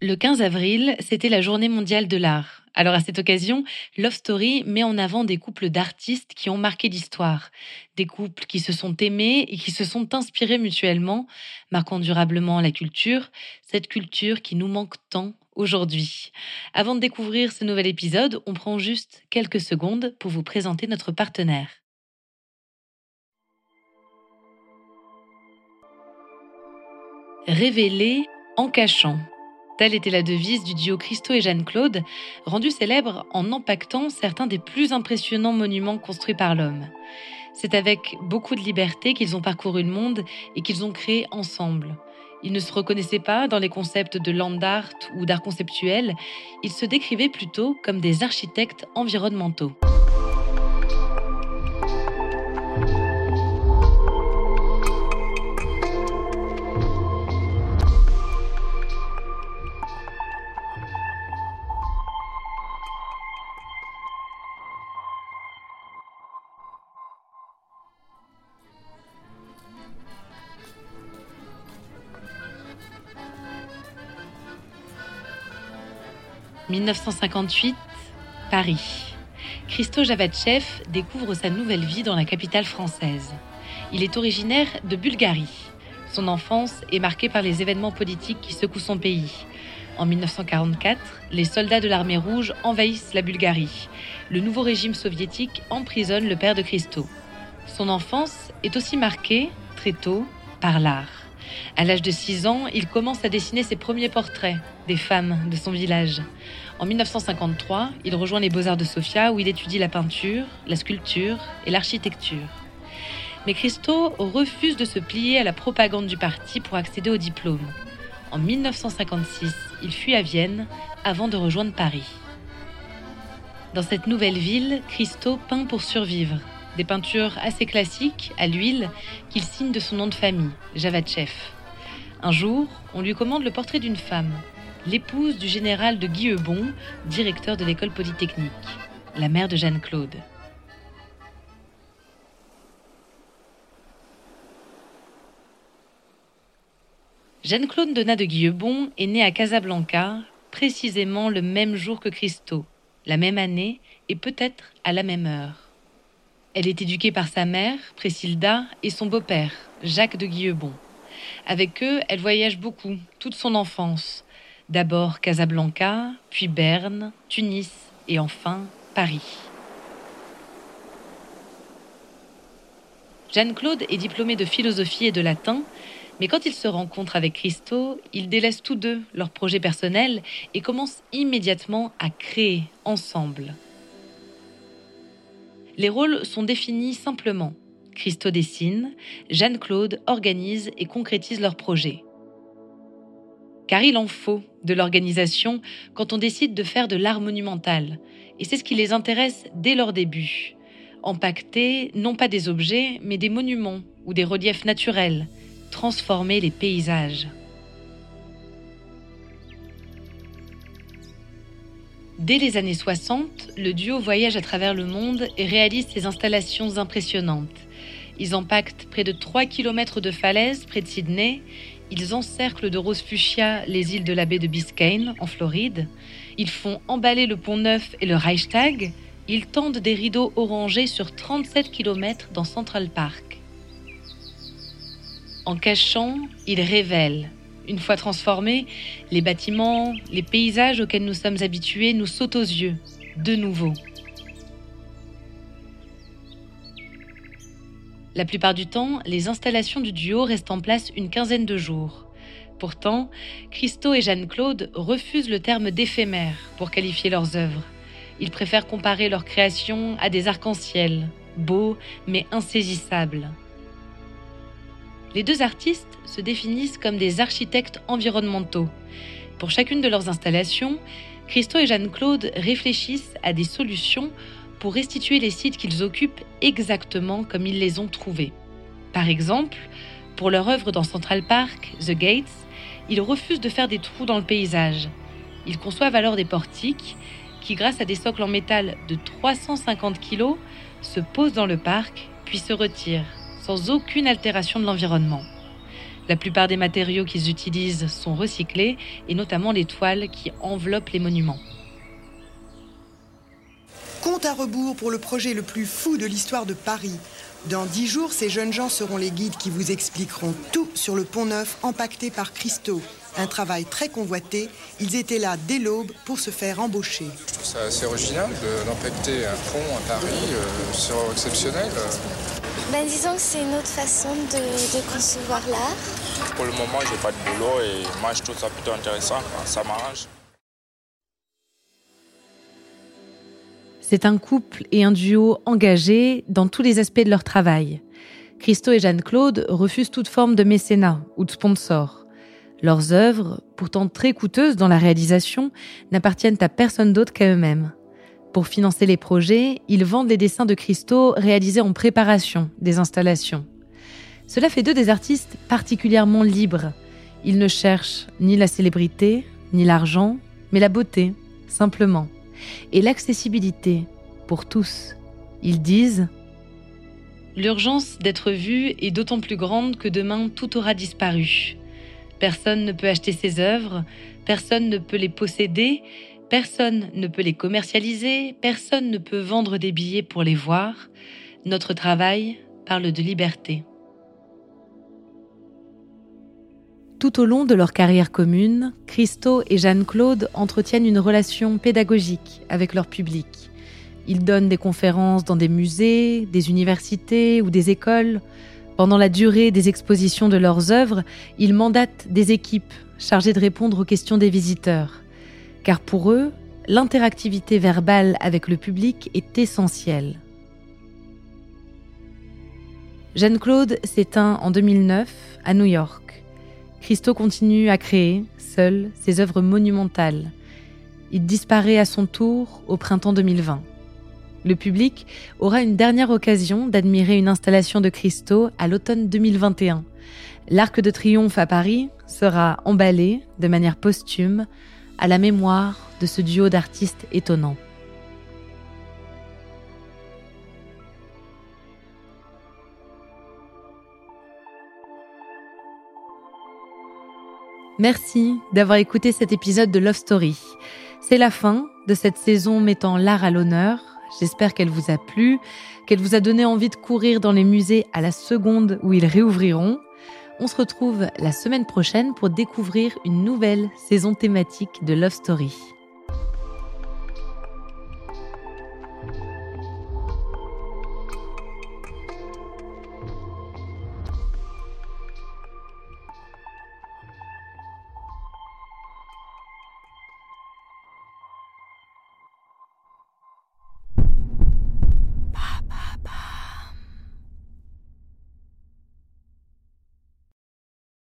Le 15 avril, c'était la journée mondiale de l'art. Alors à cette occasion, Love Story met en avant des couples d'artistes qui ont marqué l'histoire, des couples qui se sont aimés et qui se sont inspirés mutuellement, marquant durablement la culture, cette culture qui nous manque tant aujourd'hui. Avant de découvrir ce nouvel épisode, on prend juste quelques secondes pour vous présenter notre partenaire. Révéler en cachant. Telle était la devise du duo Christo et Jeanne-Claude, rendu célèbre en empaquetant certains des plus impressionnants monuments construits par l'homme. C'est avec beaucoup de liberté qu'ils ont parcouru le monde et qu'ils ont créé ensemble. Ils ne se reconnaissaient pas dans les concepts de land art ou d'art conceptuel, ils se décrivaient plutôt comme des architectes environnementaux. 1958, Paris. Christo Javatchev découvre sa nouvelle vie dans la capitale française. Il est originaire de Bulgarie. Son enfance est marquée par les événements politiques qui secouent son pays. En 1944, les soldats de l'armée rouge envahissent la Bulgarie. Le nouveau régime soviétique emprisonne le père de Christo. Son enfance est aussi marquée, très tôt, par l'art. À l'âge de 6 ans, il commence à dessiner ses premiers portraits des femmes de son village. En 1953, il rejoint les Beaux-Arts de Sofia où il étudie la peinture, la sculpture et l'architecture. Mais Christo refuse de se plier à la propagande du parti pour accéder au diplôme. En 1956, il fuit à Vienne avant de rejoindre Paris. Dans cette nouvelle ville, Christo peint pour survivre. Des peintures assez classiques, à l'huile, qu'il signe de son nom de famille, Javatchev. Un jour, on lui commande le portrait d'une femme, l'épouse du général de Guilleubon, directeur de l'école polytechnique, la mère de Jeanne-Claude. Jeanne-Claude Donat de Guilleubon est née à Casablanca, précisément le même jour que Christo, la même année et peut-être à la même heure. Elle est éduquée par sa mère, Précilda, et son beau-père, Jacques de Guilleubon. Avec eux, elle voyage beaucoup, toute son enfance. D'abord Casablanca, puis Berne, Tunis et enfin Paris. Jeanne-Claude est diplômée de philosophie et de latin, mais quand ils se rencontrent avec Christo, ils délaissent tous deux leurs projets personnels et commencent immédiatement à créer ensemble. Les rôles sont définis simplement. Christo dessine, Jeanne-Claude organise et concrétise leurs projets. Car il en faut de l'organisation quand on décide de faire de l'art monumental, et c'est ce qui les intéresse dès leur début. Empacter non pas des objets, mais des monuments ou des reliefs naturels, transformer les paysages. Dès les années 60, le duo voyage à travers le monde et réalise ses installations impressionnantes. Ils empaquetent près de 3 km de falaises près de Sydney. Ils encerclent de roses fuchsia les îles de la baie de Biscayne, en Floride. Ils font emballer le pont Neuf et le Reichstag. Ils tendent des rideaux orangés sur 37 km dans Central Park. En cachant, ils révèlent. Une fois transformés, les bâtiments, les paysages auxquels nous sommes habitués nous sautent aux yeux, de nouveau. La plupart du temps, les installations du duo restent en place une quinzaine de jours. Pourtant, Christo et Jeanne-Claude refusent le terme d'éphémère pour qualifier leurs œuvres. Ils préfèrent comparer leurs créations à des arcs-en-ciel, beaux mais insaisissables. Les deux artistes se définissent comme des architectes environnementaux. Pour chacune de leurs installations, Christo et Jeanne-Claude réfléchissent à des solutions pour restituer les sites qu'ils occupent exactement comme ils les ont trouvés. Par exemple, pour leur œuvre dans Central Park, The Gates, ils refusent de faire des trous dans le paysage. Ils conçoivent alors des portiques qui, grâce à des socles en métal de 350 kg, se posent dans le parc puis se retirent, sans aucune altération de l'environnement. La plupart des matériaux qu'ils utilisent sont recyclés, et notamment les toiles qui enveloppent les monuments. Compte à rebours pour le projet le plus fou de l'histoire de Paris. Dans dix jours, ces jeunes gens seront les guides qui vous expliqueront tout sur le pont neuf empaqueté par Christo. Un travail très convoité. Ils étaient là dès l'aube pour se faire embaucher. Je trouve ça assez original d'empaqueter un pont à Paris. Euh, c'est exceptionnel. Ben, disons que c'est une autre façon de, concevoir l'art. Pour le moment, j'ai pas de boulot et moi je trouve ça plutôt intéressant. Ça m'arrange. C'est un couple et un duo engagés dans tous les aspects de leur travail. Christo et Jeanne-Claude refusent toute forme de mécénat ou de sponsor. Leurs œuvres, pourtant très coûteuses dans la réalisation, n'appartiennent à personne d'autre qu'à eux-mêmes. Pour financer les projets, ils vendent les dessins de Christo réalisés en préparation des installations. Cela fait d'eux des artistes particulièrement libres. Ils ne cherchent ni la célébrité, ni l'argent, mais la beauté, simplement et l'accessibilité pour tous. Ils disent L'urgence d'être vu est d'autant plus grande que demain tout aura disparu. Personne ne peut acheter ses œuvres, personne ne peut les posséder, personne ne peut les commercialiser, personne ne peut vendre des billets pour les voir. Notre travail parle de liberté. Tout au long de leur carrière commune, Christo et Jeanne-Claude entretiennent une relation pédagogique avec leur public. Ils donnent des conférences dans des musées, des universités ou des écoles. Pendant la durée des expositions de leurs œuvres, ils mandatent des équipes chargées de répondre aux questions des visiteurs. Car pour eux, l'interactivité verbale avec le public est essentielle. Jeanne-Claude s'éteint en 2009 à New York. Christo continue à créer, seul, ses œuvres monumentales. Il disparaît à son tour au printemps 2020. Le public aura une dernière occasion d'admirer une installation de Christo à l'automne 2021. L'Arc de Triomphe à Paris sera emballé de manière posthume à la mémoire de ce duo d'artistes étonnants. Merci d'avoir écouté cet épisode de Love Story. C'est la fin de cette saison mettant l'art à l'honneur. J'espère qu'elle vous a plu, qu'elle vous a donné envie de courir dans les musées à la seconde où ils réouvriront. On se retrouve la semaine prochaine pour découvrir une nouvelle saison thématique de Love Story.